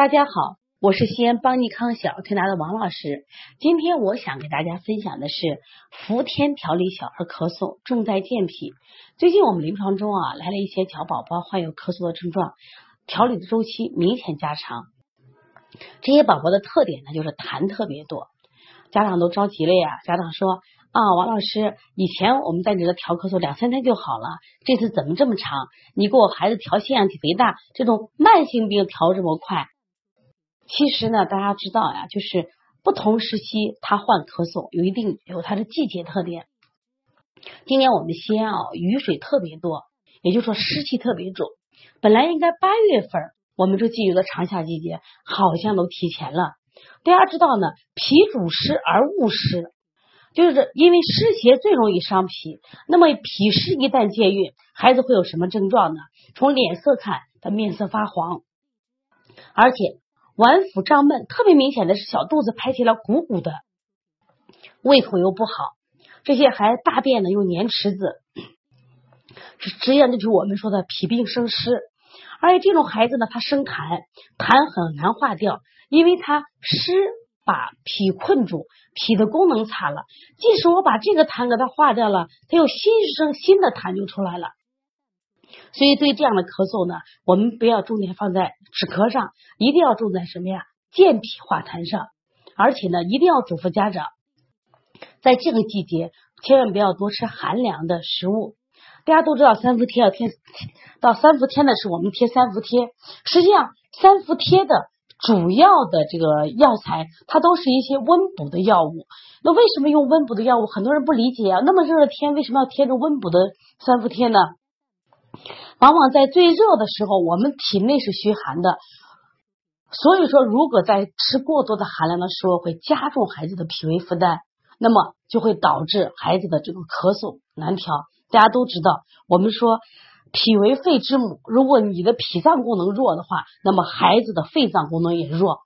大家好，我是西安邦尼康小儿推拿的王老师。今天我想给大家分享的是伏天调理小儿咳嗽，重在健脾。最近我们临床中啊来了一些小宝宝患有咳嗽的症状，调理的周期明显加长。这些宝宝的特点呢就是痰特别多，家长都着急了呀。家长说啊，王老师，以前我们在你这调咳嗽两三天就好了，这次怎么这么长？你给我孩子调腺样体肥大，这种慢性病调这么快？其实呢，大家知道呀，就是不同时期他患咳嗽有一定有它的季节特点。今年我们西安啊雨水特别多，也就是说湿气特别重。本来应该八月份，我们这进入的长夏季节好像都提前了。大家知道呢，脾主湿而恶湿，就是因为湿邪最容易伤脾。那么脾湿一旦借运，孩子会有什么症状呢？从脸色看，他面色发黄，而且。脘腹胀闷，特别明显的是小肚子排起来鼓鼓的，胃口又不好，这些还大便呢又粘池子，实际上就是我们说的脾病生湿。而且这种孩子呢，他生痰，痰很难化掉，因为他湿把脾困住，脾的功能差了。即使我把这个痰给他化掉了，他又新生新的痰就出来了。所以，对这样的咳嗽呢，我们不要重点放在止咳上，一定要重在什么呀？健脾化痰上。而且呢，一定要嘱咐家长，在这个季节千万不要多吃寒凉的食物。大家都知道三伏贴要贴，到三伏天的时候我们贴三伏贴。实际上，三伏贴的主要的这个药材，它都是一些温补的药物。那为什么用温补的药物？很多人不理解啊。那么热的天，为什么要贴着温补的三伏贴呢？往往在最热的时候，我们体内是虚寒的，所以说，如果在吃过多的寒凉的时候，会加重孩子的脾胃负担，那么就会导致孩子的这个咳嗽难调。大家都知道，我们说脾为肺之母，如果你的脾脏功能弱的话，那么孩子的肺脏功能也弱。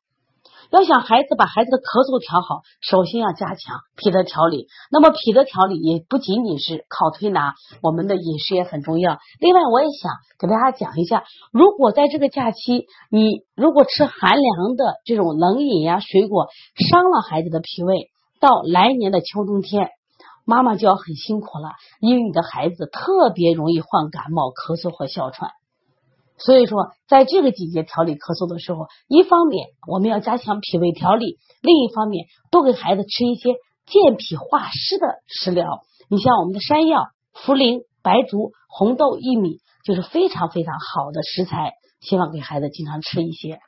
要想孩子把孩子的咳嗽调好，首先要加强脾的调理。那么脾的调理也不仅仅是靠推拿，我们的饮食也很重要。另外，我也想给大家讲一下，如果在这个假期，你如果吃寒凉的这种冷饮呀、水果，伤了孩子的脾胃，到来年的秋冬天，妈妈就要很辛苦了，因为你的孩子特别容易患感冒、咳嗽和哮喘。所以说，在这个季节调理咳嗽的时候，一方面我们要加强脾胃调理，另一方面多给孩子吃一些健脾化湿的食疗。你像我们的山药、茯苓、白术、红豆、薏米，就是非常非常好的食材，希望给孩子经常吃一些。